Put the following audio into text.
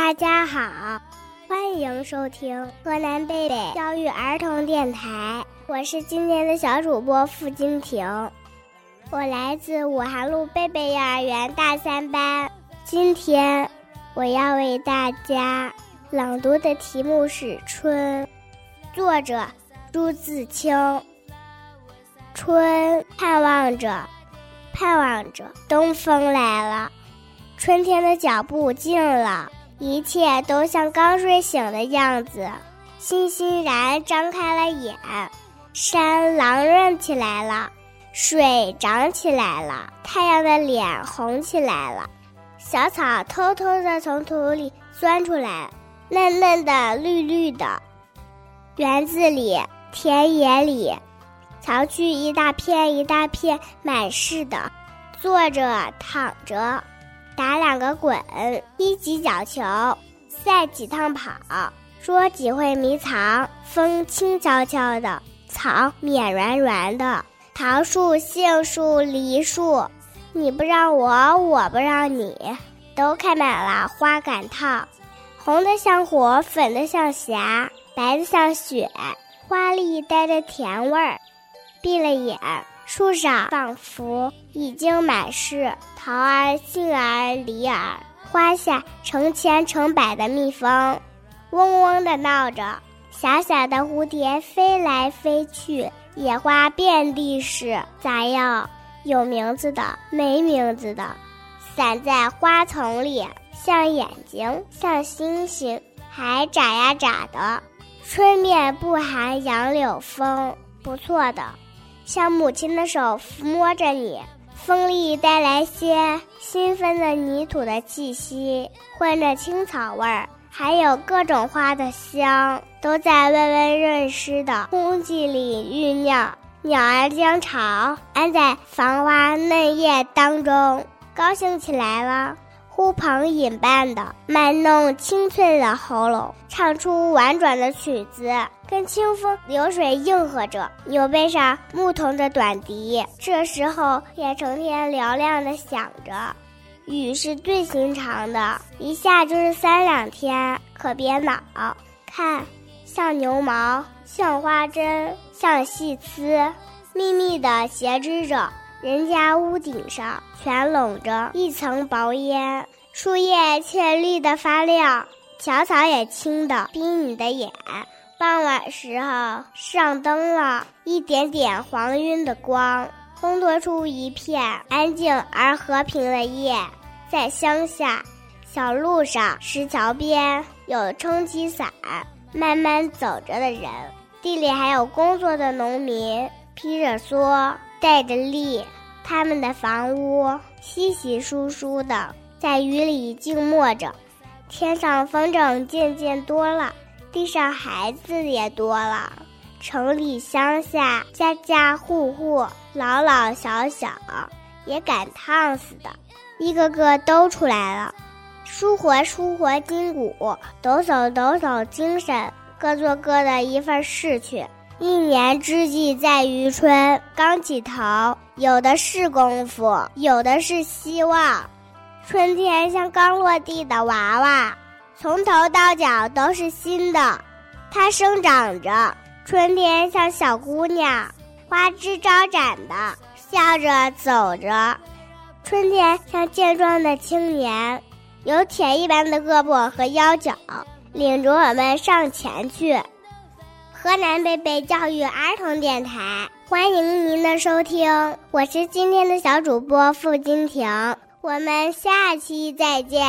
大家好，欢迎收听河南贝贝教育儿童电台，我是今天的小主播付金婷，我来自武汉路贝贝幼儿园大三班。今天我要为大家朗读的题目是《春》，作者朱自清。春，盼望着，盼望着，东风来了，春天的脚步近了。一切都像刚睡醒的样子，欣欣然张开了眼，山朗润起来了，水涨起来了，太阳的脸红起来了，小草偷偷的从土里钻出来，嫩嫩的，绿绿的。园子里，田野里，草区一大片一大片，满是的，坐着，躺着。打两个滚，踢几脚球，赛几趟跑，捉几回迷藏。风轻悄悄的，草绵软软的，桃树、杏树、梨树，你不让我，我不让你，都开满了花杆套，红的像火，粉的像霞，白的像雪，花里带着甜味儿。闭了眼。树上仿佛已经满是桃儿、杏儿、梨儿，花下成千成百的蜜蜂，嗡嗡的闹着。小小的蝴蝶飞来飞去，野花遍地是，咋样？有名字的，没名字的，散在花丛里，像眼睛，像星星，还眨呀眨的。春面不寒杨柳风，不错的。像母亲的手抚摸着你，风里带来些新芬的泥土的气息，混着青草味儿，还有各种花的香，都在温温润湿的空气里酝酿。鸟儿将巢安在繁花嫩叶当中，高兴起来了。呼朋引伴的，卖弄清脆的喉咙，唱出婉转的曲子，跟清风流水应和着，牛背上牧童的短笛，这时候也成天嘹亮的响着。雨是最寻常的，一下就是三两天，可别恼。看，像牛毛，像花针，像细丝，密密的斜织着。人家屋顶上全笼着一层薄烟，树叶却绿得发亮，小草也青的逼你的眼。傍晚时候上灯了，一点点黄晕的光，烘托出一片安静而和平的夜。在乡下，小路上、石桥边有撑起伞慢慢走着的人，地里还有工作的农民，披着蓑。带着笠，他们的房屋稀稀疏疏的，在雨里静默着。天上风筝渐渐多了，地上孩子也多了。城里乡下，家家户户，老老小小，也赶趟似的，一个个都出来了，舒活舒活筋骨，抖擞抖擞精神，各做各的一份事去。一年之计在于春，刚起头，有的是功夫，有的是希望。春天像刚落地的娃娃，从头到脚都是新的，它生长着。春天像小姑娘，花枝招展的，笑着走着。春天像健壮的青年，有铁一般的胳膊和腰脚，领着我们上前去。河南贝贝教育儿童电台，欢迎您的收听，我是今天的小主播付金婷，我们下期再见。